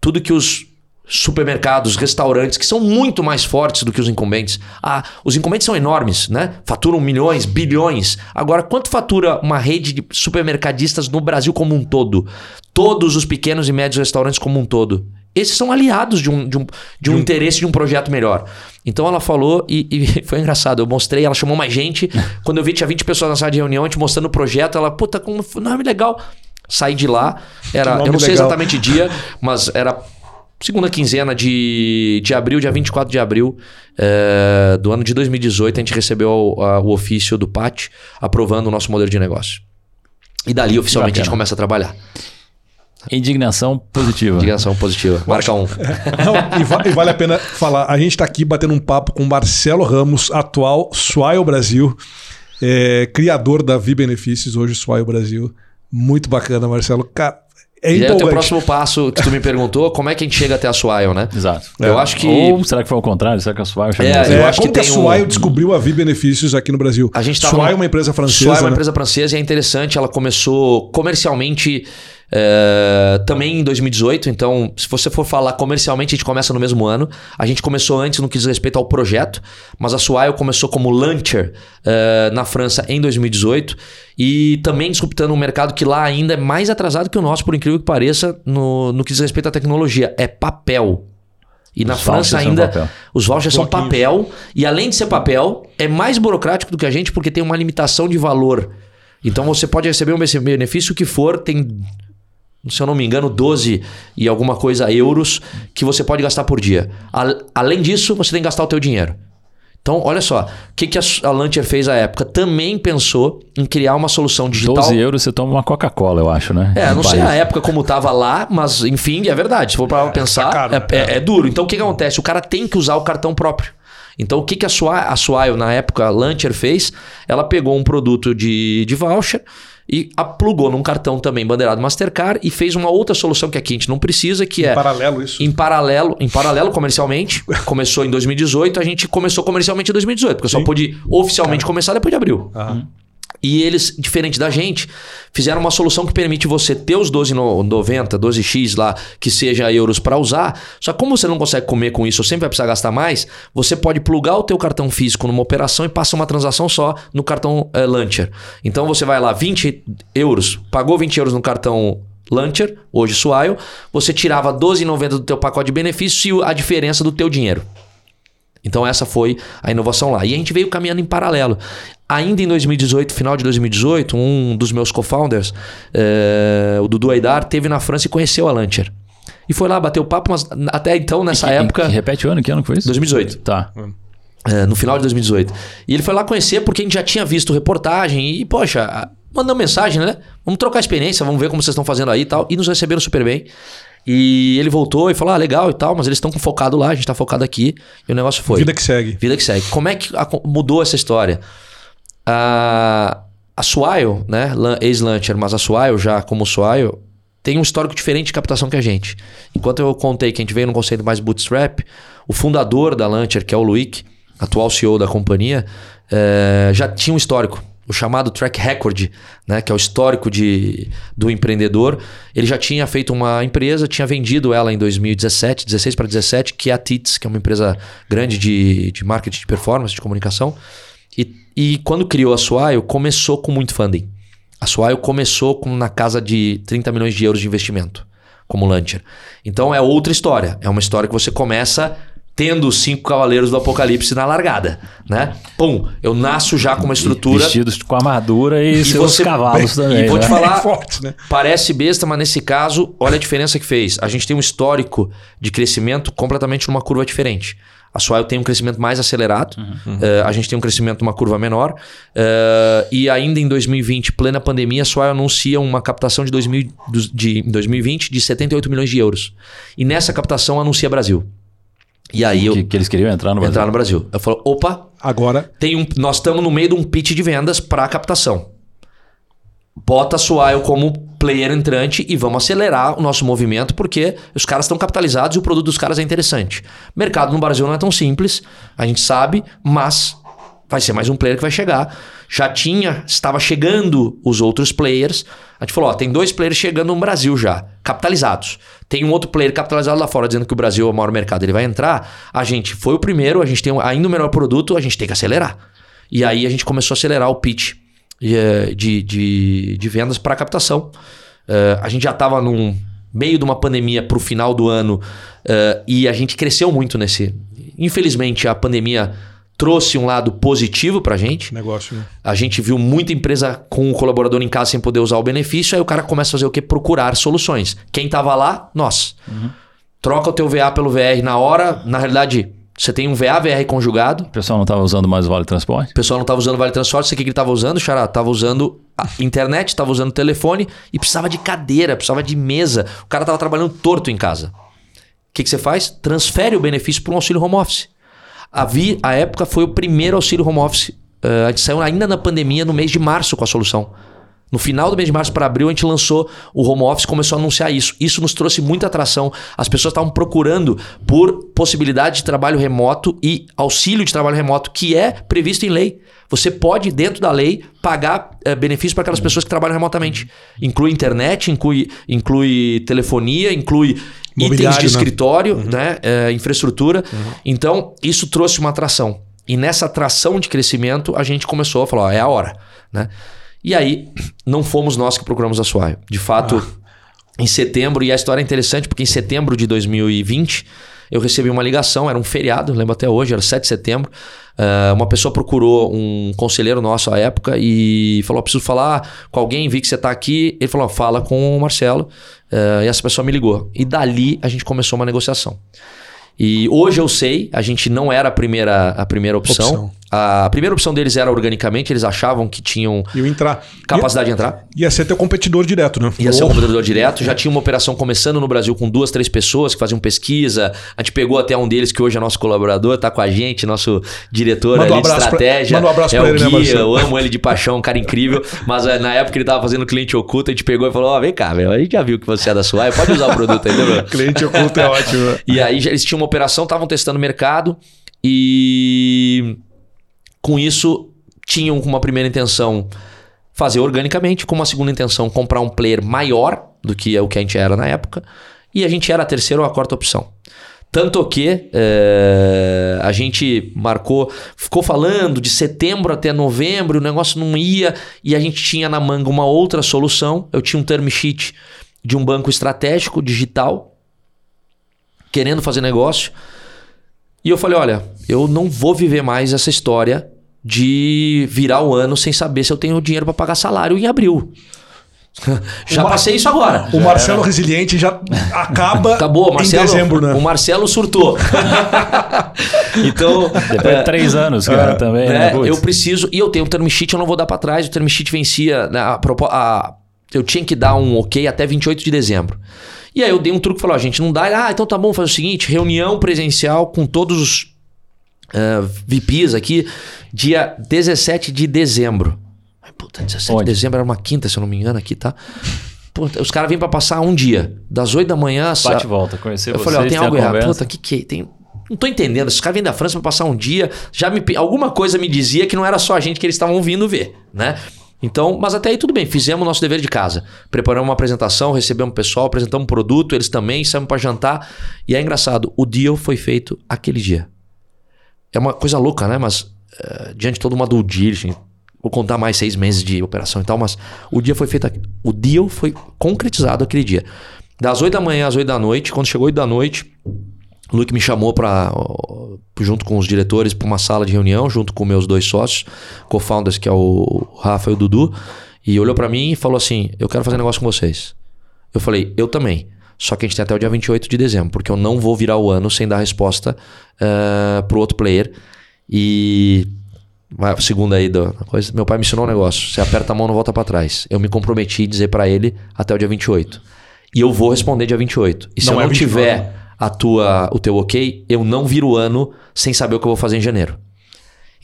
tudo que os supermercados, restaurantes, que são muito mais fortes do que os incumbentes. Ah, os incumbentes são enormes, né? Faturam milhões, bilhões. Agora, quanto fatura uma rede de supermercadistas no Brasil como um todo? Todos os pequenos e médios restaurantes como um todo. Esses são aliados de um, de um, de um interesse de um projeto melhor. Então ela falou e, e [laughs] foi engraçado. Eu mostrei, ela chamou mais gente. [laughs] Quando eu vi, tinha 20 pessoas na sala de reunião, a gente mostrando o projeto. Ela, puta, como nome legal. Saí de lá. Era, eu não sei legal. exatamente dia, mas era segunda quinzena de, de abril, dia 24 de abril eh, do ano de 2018, a gente recebeu o, a- o ofício do PAT aprovando o nosso modelo de negócio. E dali, oficialmente, a gente começa a trabalhar. Indignação positiva. Ligação positiva. Marca um. [laughs] Não, e, va- e vale a pena falar. A gente está aqui batendo um papo com Marcelo Ramos, atual Swile Brasil, é, criador da Vi Benefícios, hoje Swile Brasil. Muito bacana, Marcelo. Cara, é e aí, o teu próximo passo que tu me perguntou, como é que a gente chega até a Swile, né? Exato. Eu acho que Ou será que foi ao contrário? Será que a Suai chegou É, assim? eu É, acho como que que, a tem um- Swile descobriu a Vi Benefícios aqui no Brasil? A gente tava Swile é uma empresa francesa. Swile é uma né? empresa francesa e é interessante, ela começou comercialmente eh, também em 2018. Então, se você for falar comercialmente, a gente começa no mesmo ano. A gente começou antes no que diz respeito ao projeto, mas a Swile começou como launcher eh, na França em 2018 e também disruptando um mercado que lá ainda é mais atrasado que o nosso, por incrível que pareça, no, no que diz respeito à tecnologia. É papel. E na Os França vouchers são ainda os vouchers são papel e além de ser papel, é mais burocrático do que a gente porque tem uma limitação de valor. Então você pode receber um benefício que for, tem, se eu não me engano, 12 e alguma coisa euros que você pode gastar por dia. A- além disso, você tem que gastar o teu dinheiro. Então, olha só, o que, que a, a Lancher fez à época? Também pensou em criar uma solução digital. 12 euros você toma uma Coca-Cola, eu acho, né? É, No não sei a época como tava lá, mas enfim, é verdade. Se for para pensar, caro, é, é- é duro. Então o que, que acontece? O cara tem que usar o cartão próprio. Então o que, que a Swile, a Swile, na época, a Launcher fez? Ela pegou um produto de, de voucher e a plugou num cartão também bandeirado Mastercard e fez uma outra solução que aqui a gente não precisa, que é Paralelo isso. em paralelo, em paralelo comercialmente, [laughs] começou em 2018, a gente começou comercialmente em 2018, porque só Sim. pôde oficialmente começar depois de abril. Aham. E eles, diferente da gente, fizeram uma solução que permite você ter os 12,90, 12x lá, que seja euros para usar. Só que como você não consegue comer com isso, sempre vai precisar gastar mais, você pode plugar o teu cartão físico numa operação e passa uma transação só no cartão é, Launcher. Então você vai lá, 20 euros, pagou 20 euros no cartão Launcher, hoje Swile, você tirava 12,90 do teu pacote de benefícios e a diferença do teu dinheiro. Então essa foi a inovação lá. E a gente veio caminhando em paralelo. Ainda em 2018, final de 2018, um dos meus co-founders, é, o Dudu Aidar, teve na França e conheceu a Launcher. E foi lá, bateu papo, mas até então, nessa que, época... Que repete o ano, que ano foi isso? 2018. Tá. É, no final de 2018. E ele foi lá conhecer porque a gente já tinha visto reportagem e, poxa, mandou mensagem, né? Vamos trocar experiência, vamos ver como vocês estão fazendo aí e tal. E nos receberam super bem. E ele voltou e falou: ah, legal e tal, mas eles estão focado lá, a gente tá focado aqui. E o negócio foi. Vida que segue. Vida que segue. Como é que mudou essa história? A, a Swile, né? Ex-Launcher, mas a Swile, já como Swile, tem um histórico diferente de captação que a gente. Enquanto eu contei que a gente veio num conceito mais bootstrap, o fundador da Launcher, que é o Luick, atual CEO da companhia, é, já tinha um histórico o chamado track record, né, que é o histórico de, do empreendedor. Ele já tinha feito uma empresa, tinha vendido ela em 2017, 16 para 17, que é a TITS, que é uma empresa grande de, de marketing de performance, de comunicação. E, e quando criou a Swile, começou com muito funding. A Swile começou com na casa de 30 milhões de euros de investimento como launcher. Então é outra história. É uma história que você começa tendo os cinco cavaleiros do apocalipse na largada, né? Pum, eu nasço já com uma estrutura vestidos com armadura e, e seus você, cavalos [laughs] também. E vou né? te falar, é [laughs] forte, né? parece besta, mas nesse caso, olha a diferença que fez. A gente tem um histórico de crescimento completamente numa curva diferente. A Swile tem um crescimento mais acelerado, uhum. uh, a gente tem um crescimento numa curva menor. Uh, e ainda em 2020, plena pandemia, a Swile anuncia uma captação de, 2000, de 2020 de 78 milhões de euros. E nessa captação anuncia Brasil. E aí eu. Que, que, eles queriam entrar no Brasil. Entrar no Brasil. Eu falo, opa. Agora. Tem um, nós estamos no meio de um pitch de vendas para captação. Bota a Swile como player entrante e vamos acelerar o nosso movimento porque os caras estão capitalizados e o produto dos caras é interessante. Mercado no Brasil não é tão simples, a gente sabe, mas vai ser mais um player que vai chegar. Já tinha, estava chegando os outros players. A gente falou, ó, tem dois players chegando no Brasil já, capitalizados. Tem um outro player capitalizado lá fora dizendo que o Brasil é o maior mercado, ele vai entrar. A gente foi o primeiro, a gente tem ainda o melhor produto, a gente tem que acelerar. E aí a gente começou a acelerar o pitch eh, de, de, de vendas para captação. Uh, a gente já estava num meio de uma pandemia para o final do ano uh, e a gente cresceu muito nesse. Infelizmente, a pandemia trouxe um lado positivo pra gente. Negócio, né? A gente viu muita empresa com o colaborador em casa sem poder usar o benefício, aí o cara começa a fazer o quê? Procurar soluções. Quem tava lá? Nós. Uhum. Troca o teu VA pelo VR na hora. Na realidade, você tem um VA, VR conjugado. O pessoal não estava usando mais o Vale Transporte? O pessoal não estava usando o Vale Transporte. Você o que ele estava usando, Xará? Estava usando a internet, estava usando telefone e precisava de cadeira, precisava de mesa. O cara estava trabalhando torto em casa. O que, que você faz? Transfere o benefício para um auxílio home office. A, Vi, a época foi o primeiro auxílio home office. Uh, a gente saiu ainda na pandemia, no mês de março, com a solução. No final do mês de março para abril, a gente lançou o home office começou a anunciar isso. Isso nos trouxe muita atração. As pessoas estavam procurando por possibilidade de trabalho remoto e auxílio de trabalho remoto, que é previsto em lei. Você pode, dentro da lei, pagar é, benefícios para aquelas pessoas que trabalham remotamente. Inclui internet, inclui, inclui telefonia, inclui itens de né? escritório, uhum. né? É, infraestrutura. Uhum. Então, isso trouxe uma atração. E nessa atração de crescimento, a gente começou a falar: ó, é a hora. Né? E aí, não fomos nós que procuramos a Swire. De fato, ah. em setembro, e a história é interessante, porque em setembro de 2020, eu recebi uma ligação, era um feriado, lembro até hoje, era 7 de setembro. Uh, uma pessoa procurou um conselheiro nosso à época e falou: preciso falar com alguém, vi que você está aqui. Ele falou: fala com o Marcelo. Uh, e essa pessoa me ligou. E dali a gente começou uma negociação. E hoje eu sei, a gente não era a primeira, a primeira opção. opção. A primeira opção deles era organicamente, eles achavam que tinham entrar. capacidade ia, de entrar. Ia ser teu competidor direto, né? Ia oh. ser um competidor direto. Já tinha uma operação começando no Brasil com duas, três pessoas que faziam pesquisa. A gente pegou até um deles que hoje é nosso colaborador, tá com a gente, nosso diretor manda ali um de estratégia. Pra, manda um abraço é pra o ele, né, Gui, Eu amo ele de paixão, um cara incrível. Mas eh, na época ele tava fazendo cliente oculto, a gente pegou e falou: Ó, oh, vem cá, velho, a gente já viu que você é da sua, pode usar o produto aí, né, cliente oculto é ótimo. E aí eles tinham uma operação, estavam testando o mercado e com isso, tinham uma primeira intenção fazer organicamente, com uma segunda intenção, comprar um player maior do que o que a gente era na época, e a gente era a terceira ou a quarta opção. Tanto que é, a gente marcou, ficou falando de setembro até novembro, o negócio não ia, e a gente tinha na manga uma outra solução. Eu tinha um term sheet de um banco estratégico digital, querendo fazer negócio. E eu falei: olha, eu não vou viver mais essa história de virar o ano sem saber se eu tenho dinheiro para pagar salário em abril. [laughs] já Mar... passei isso agora. O Marcelo é. Resiliente já acaba [laughs] Acabou, Marcelo, em dezembro, né? O Marcelo surtou. [laughs] então. Depois é, de três anos, cara, é, também. Né? né eu preciso. E eu tenho um term sheet, eu não vou dar para trás. O term sheet vencia. Né, a, a, eu tinha que dar um ok até 28 de dezembro. E aí eu dei um truque e falei: ó, gente, não dá. Ah, então tá bom, faz o seguinte: reunião presencial com todos os uh, VPs aqui, dia 17 de dezembro. Puta, 17 Onde? de dezembro era uma quinta, se eu não me engano, aqui, tá? Puta, os caras vêm para passar um dia, das 8 da manhã. Bate e volta, conhecer Eu vocês, falei, ó, tem algo errado. Puta, que que tem? Não tô entendendo. Esses caras vêm da França para passar um dia. Já me alguma coisa me dizia que não era só a gente que eles estavam vindo ver, né? Então, mas até aí tudo bem, fizemos o nosso dever de casa. Preparamos uma apresentação, recebemos o pessoal, apresentamos um produto, eles também, saímos para jantar. E é engraçado, o deal foi feito aquele dia. É uma coisa louca, né? Mas uh, diante de toda uma due Vou contar mais seis meses de operação e tal, mas o dia foi feito. O deal foi concretizado aquele dia. Das 8 da manhã às 8 da noite, quando chegou 8 da noite, o Luke me chamou para junto com os diretores para uma sala de reunião, junto com meus dois sócios, co-founders, que é o Rafa e o Dudu, e olhou para mim e falou assim: "Eu quero fazer negócio com vocês". Eu falei: "Eu também". Só que a gente tem até o dia 28 de dezembro, porque eu não vou virar o ano sem dar resposta uh, pro outro player. E a segunda aí da coisa, meu pai me ensinou um negócio. Você aperta a mão, não volta para trás. Eu me comprometi a dizer para ele até o dia 28. E eu vou responder dia 28. E se não eu é não tiver a tua, o teu ok, eu não viro o ano sem saber o que eu vou fazer em janeiro.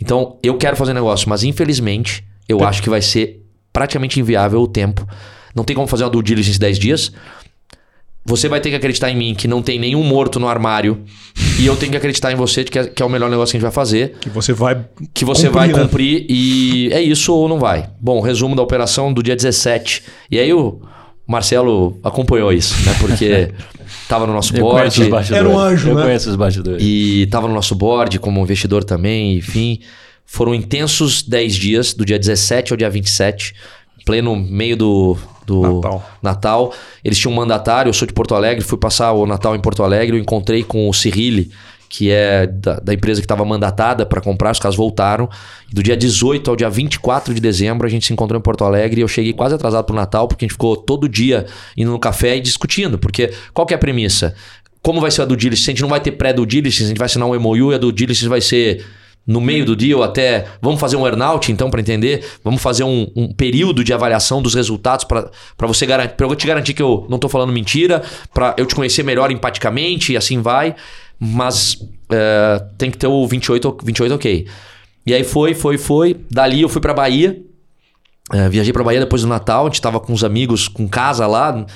Então, eu quero fazer negócio, mas infelizmente, eu acho que vai ser praticamente inviável o tempo. Não tem como fazer uma due diligence em 10 dias. Você vai ter que acreditar em mim que não tem nenhum morto no armário. E eu tenho que acreditar em você que é, que é o melhor negócio que a gente vai fazer. Que você vai. Que você cumprir, vai né? cumprir. E é isso ou não vai. Bom, resumo da operação do dia 17. E aí o Marcelo acompanhou isso, né? Porque [laughs] tava no nosso board. Era um anjo, eu né? Eu conheço os bastidores. E tava no nosso board como investidor também, enfim. Foram intensos 10 dias, do dia 17 ao dia 27, pleno meio do, do Natal. Natal. Eles tinham um mandatário, eu sou de Porto Alegre, fui passar o Natal em Porto Alegre, eu encontrei com o Cirilli, que é da, da empresa que estava mandatada para comprar, os caras voltaram. Do dia 18 ao dia 24 de dezembro, a gente se encontrou em Porto Alegre e eu cheguei quase atrasado para o Natal, porque a gente ficou todo dia indo no café e discutindo. Porque qual que é a premissa? Como vai ser a do diligence? A gente não vai ter pré-do diligence, a gente vai assinar um MOU e a do diligence vai ser no meio do deal até. Vamos fazer um earnout, então, para entender? Vamos fazer um, um, período de avaliação dos resultados para você garantir. Para eu te garantir que eu não estou falando mentira, para eu te conhecer melhor empaticamente e assim vai. Mas é, tem que ter o 28, 28 ok. E aí foi, foi, foi. Dali eu fui para Bahia. É, viajei para Bahia depois do Natal. A gente estava com os amigos, com casa lá.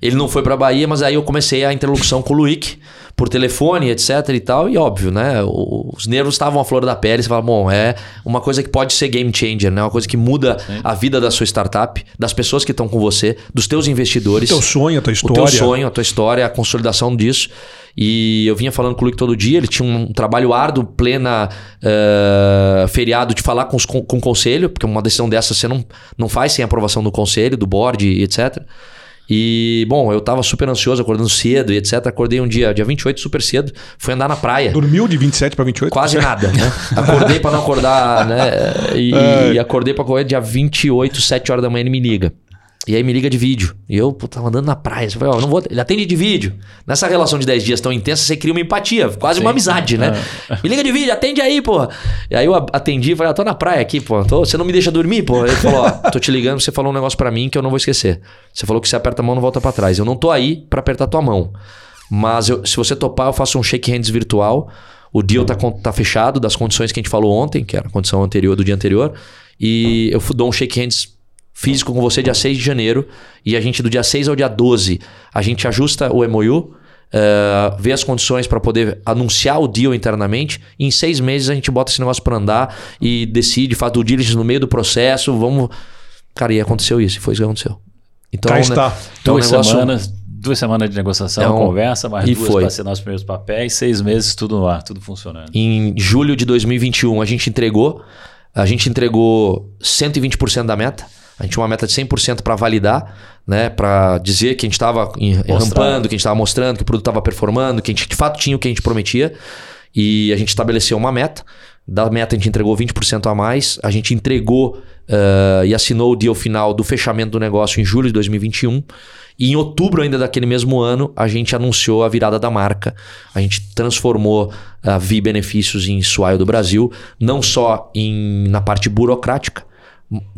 Ele não foi para Bahia, mas aí eu comecei a interlocução com o Luick por telefone, etc e tal. E óbvio, né? Os nervos estavam à flor da pele. Você fala, bom, é uma coisa que pode ser game changer, né? Uma coisa que muda Sim. a vida da sua startup, das pessoas que estão com você, dos teus investidores. O teu sonho, a tua história. O teu sonho, a tua história, a consolidação disso. E eu vinha falando com o Luke todo dia, ele tinha um trabalho árduo, plena uh, feriado de falar com, os, com, com o conselho, porque uma decisão dessa você não, não faz sem aprovação do conselho, do board, etc. E, bom, eu tava super ansioso, acordando cedo e etc. Acordei um dia, dia 28, super cedo, fui andar na praia. Dormiu de 27 para 28? Quase nada, né? [laughs] Acordei para não acordar, né? E, é. e acordei para correr dia 28, 7 horas da manhã ele me liga. E aí me liga de vídeo. E eu, pô, tava andando na praia. Eu falei, ó, não vou. Ele atende de vídeo. Nessa relação de 10 dias tão intensa, você cria uma empatia, quase Sim. uma amizade, né? É. Me liga de vídeo, atende aí, pô. E aí eu atendi e falei, ah, tô na praia aqui, pô. Tô, você não me deixa dormir, pô. Ele falou, ó, [laughs] tô te ligando, você falou um negócio para mim que eu não vou esquecer. Você falou que você aperta a mão não volta para trás. Eu não tô aí para apertar tua mão. Mas eu, se você topar, eu faço um shake hands virtual. O deal tá, tá fechado das condições que a gente falou ontem, que era a condição anterior do dia anterior. E eu dou um shake hands físico com você dia 6 de janeiro. E a gente, do dia 6 ao dia 12, a gente ajusta o MOU. Uh, eh, vê as condições para poder anunciar o deal internamente. E em seis meses a gente bota esse negócio para andar e decide, faz o diligence no meio do processo. Vamos Cara, e aconteceu isso, e foi isso que aconteceu. Então, Cá né, está. então, duas o negócio- semanas, duas semanas de negociação, É um- conversa, mais e duas foi. para assinar os primeiros papéis, seis meses, tudo no ar, tudo funcionando. Em julho de 2021, a gente entregou. A gente entregou 120% da meta. A gente tinha uma meta de 100% para validar, né? Para dizer que a gente estava rampando, que a gente estava mostrando, que o produto estava performando, que a gente de fato tinha o que a gente prometia. E a gente estabeleceu uma meta. Da meta a gente entregou 20% a mais. A gente entregou eh, e assinou o deal final do fechamento do negócio em julho de 2021. E em outubro ainda daquele mesmo ano, a gente anunciou a virada da marca. A gente transformou a Vi Benefícios em Swile do Brasil, não só em, na parte burocrática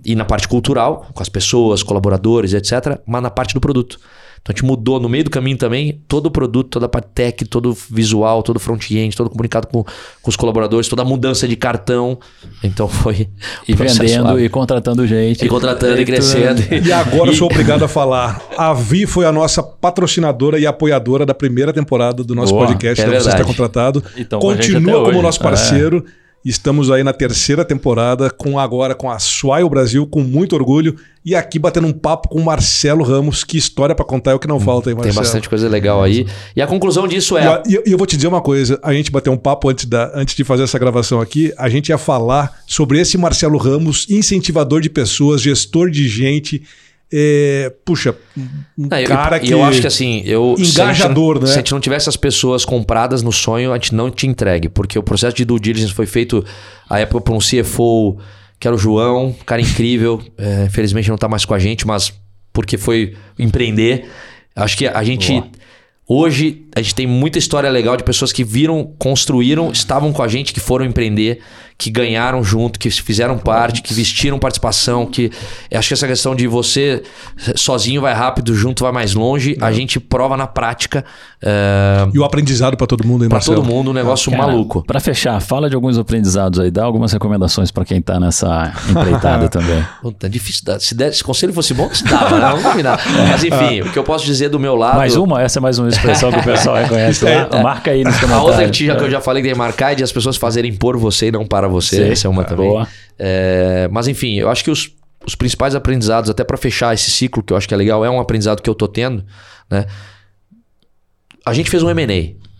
e na parte cultural, com as pessoas, colaboradores, etc., mas na parte do produto. Então a gente mudou no meio do caminho também todo o produto, toda a parte tech, todo o visual, todo o front-end, todo o comunicado com, com os colaboradores, toda a mudança de cartão. Então foi. E [laughs] um vendendo e contratando gente. E contratando e crescendo. E agora eu sou [laughs] obrigado a falar. A Vi foi a nossa patrocinadora e apoiadora da primeira temporada do nosso Boa, podcast. é né? Você está contratado. Então, Continua como hoje. nosso parceiro. Estamos aí na terceira temporada, com agora com a Swile Brasil, com muito orgulho. E aqui batendo um papo com o Marcelo Ramos. Que história para contar é o que não falta aí, Tem Marcelo. bastante coisa legal aí. E a conclusão disso é. E eu- eu vou te dizer uma coisa: a gente bateu um papo antes, da, antes de fazer essa gravação aqui. A gente ia falar sobre esse Marcelo Ramos, incentivador de pessoas, gestor de gente. É, puxa, um Não, eu- cara e que. eu acho que assim, eu, se gente Engajador, né? Se a gente não tivesse as pessoas compradas no sonho, a gente não te entregue. Porque o processo de due diligence foi feito à época por um CFO, que era o João, um cara incrível. [laughs] É, infelizmente não tá mais com a gente, mas porque foi empreender. Acho que a gente. Boa. Hoje a gente tem muita história legal de pessoas que viram, construíram, estavam com a gente, que foram empreender, que ganharam junto, que fizeram parte, que vestiram participação, que acho que essa questão de você sozinho vai rápido, junto vai mais longe, a gente prova na prática é, E o aprendizado para todo mundo, hein, para todo mundo um negócio Cara, maluco. Pra fechar, fala de alguns aprendizados aí, dá algumas recomendações pra quem tá nessa empreitada [laughs] também. Puta, é difícil dar. Se, der, se conselho fosse bom, se dava, né? Vamos combinar. Mas enfim, o que eu posso dizer do meu lado. Mais uma? Essa é mais uma expressão que o pessoal reconhece lá. [laughs] Marca aí nos A comentários. outra que, eu já falei que tem que marcar é de as pessoas fazerem por você e não para você. Sim. Essa é uma Ah, também. boa. É, mas enfim, eu acho que os, os principais aprendizados, até para fechar esse ciclo, que eu acho que é legal, é um aprendizado que eu tô tendo, né? A gente fez um M&A,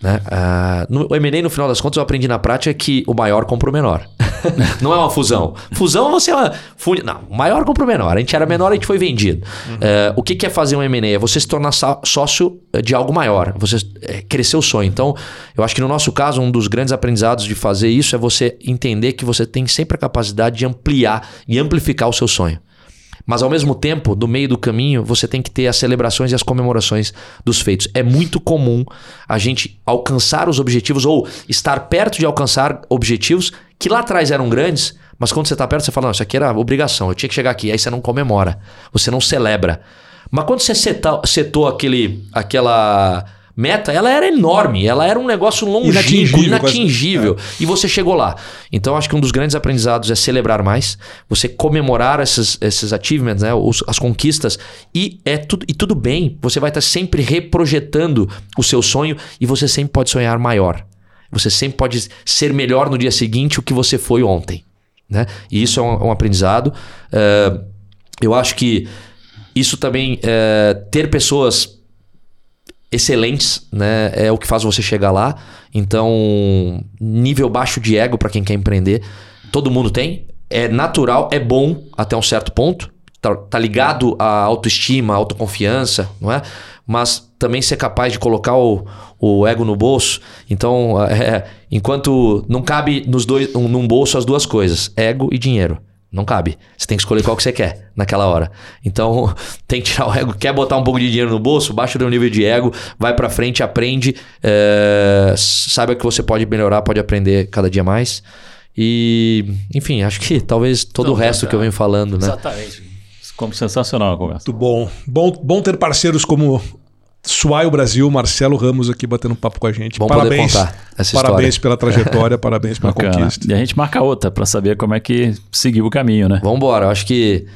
né? Ah, no, o M&A, no final das contas, eu aprendi na prática que o maior compra o menor. [laughs] não é uma fusão. Fusão você é uma... fundi- Não, maior compra o menor. A gente era menor, a gente foi vendido. É, o que, que é fazer um M&A? É você se tornar só- sócio eh, de algo maior. Você é, crescer o sonho. Então, eu acho que no nosso caso, um dos grandes aprendizados de fazer isso é você entender que você tem sempre a capacidade de ampliar e amplificar o seu sonho. Mas ao mesmo tempo, no meio do caminho, você tem que ter as celebrações e as comemorações dos feitos. É muito comum a gente alcançar os objetivos ou estar perto de alcançar objetivos que lá atrás eram grandes, mas quando você está perto, você fala: Não, isso aqui era obrigação, eu tinha que chegar aqui. Aí você não comemora, você não celebra. Mas quando você seta- setou aquele, aquela meta, ela era enorme, ela era um negócio longínquo, Inatingível, inatingível. E você chegou lá. Então, acho que um dos grandes aprendizados é celebrar mais, você comemorar esses, esses achievements, né, os- as conquistas, e, é tudo, e tudo bem. Você vai estar sempre reprojetando o seu sonho e você sempre pode sonhar maior. Você sempre pode ser melhor no dia seguinte o que você foi ontem. Né? E isso é um, um aprendizado. Eh, eu acho que isso também, eh, ter pessoas excelentes, né? É o que faz você chegar lá. Então, nível baixo de ego para quem quer empreender, todo mundo tem. É natural, é bom até um certo ponto. Tá, tá ligado à autoestima, à autoconfiança, não é? Mas também ser capaz de colocar o, o ego no bolso. Então, [laughs] é, enquanto não cabe nos dois, um, num bolso as duas coisas, ego e dinheiro. Não cabe. Você tem que escolher qual que você quer naquela hora. Então, [laughs] tem que tirar o ego. Quer botar um pouco de dinheiro no bolso? Baixa o teu nível de ego, vai pra frente, aprende. é, saiba que você pode melhorar, pode aprender cada dia mais. E, enfim, acho que talvez todo Então, o resto tá, que eu venho falando, né? Exatamente. Como sensacional a conversa. Muito bom. bom. Bom ter parceiros como Suai o Brasil, Marcelo Ramos aqui batendo papo com a gente. Bom poder parabéns. contar essa parabéns pela [laughs] trajetória, parabéns pela Bacana. conquista. E a gente marca outra pra saber como é que seguiu o caminho, né? Vamos embora. Eu acho que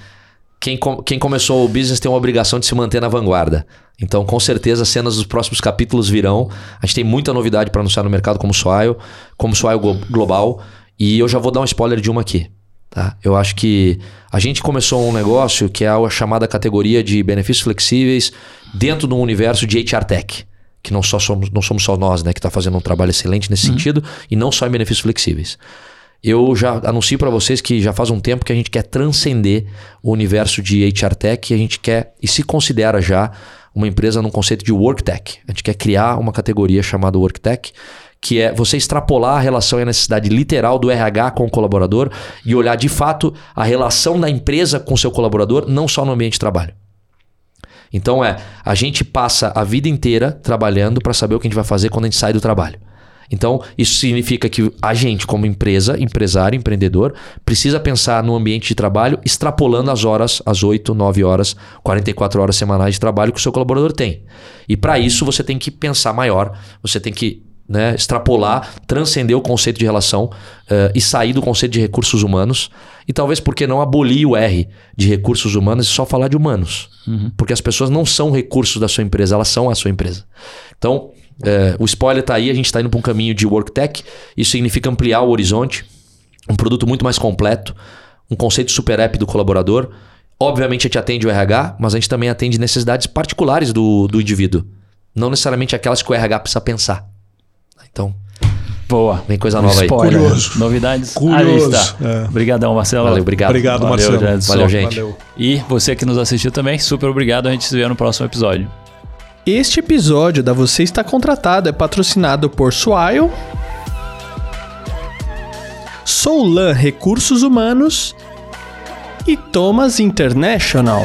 quem, com- quem começou o business tem uma obrigação de se manter na vanguarda. Então, com certeza, as cenas dos próximos capítulos virão. A gente tem muita novidade para anunciar no mercado como Swile, como Glo- Global. E eu já vou dar um spoiler de uma aqui. Tá? Eu acho que a gente começou um negócio que é a chamada categoria de benefícios flexíveis dentro do universo de HR Tech. Que não, só somos, não somos só nós né, que está fazendo um trabalho excelente nesse sentido, e não só em benefícios flexíveis. Eu já anuncio para vocês que já faz um tempo que a gente quer transcender o universo de HR Tech e a gente quer e se considera já uma empresa num conceito de Work Tech. A gente quer criar uma categoria chamada Work Tech, que é você extrapolar a relação e a necessidade literal do RH com o colaborador e olhar de fato a relação da empresa com o seu colaborador, não só no ambiente de trabalho. Então é, a gente passa a vida inteira trabalhando para saber o que a gente vai fazer quando a gente sai do trabalho. Então, isso significa que a gente, como empresa, empresário, empreendedor, precisa pensar no ambiente de trabalho extrapolando as horas, as 8, 9 horas, 44 horas semanais de trabalho que o seu colaborador tem. E para isso você tem que pensar maior, você tem que né, extrapolar, transcender o conceito de relação uh, e sair do conceito de recursos humanos. E talvez porque não abolir o R de recursos humanos e só falar de humanos. Uhum. Porque as pessoas não são recursos da sua empresa, elas são a sua empresa. Então, uh, o spoiler está aí, a gente está indo para um caminho de work tech. Isso significa ampliar o horizonte, um produto muito mais completo, um conceito super app do colaborador. Obviamente a gente atende o RH, mas a gente também atende necessidades particulares do, do indivíduo. Não necessariamente aquelas que o RH precisa pensar. Então. Boa. Vem coisa nova Spoiler. aí. Curioso. Novidades. Curioso. Está. É. Obrigadão, Marcelo. Valeu, obrigado. Obrigado, Valeu, Marcelo. Valeu, gente. Valeu. E você que nos assistiu também, super obrigado. A gente se vê no próximo episódio. Este episódio da Você Está Contratado é patrocinado por Swile, Soulan Recursos Humanos e Thomas International.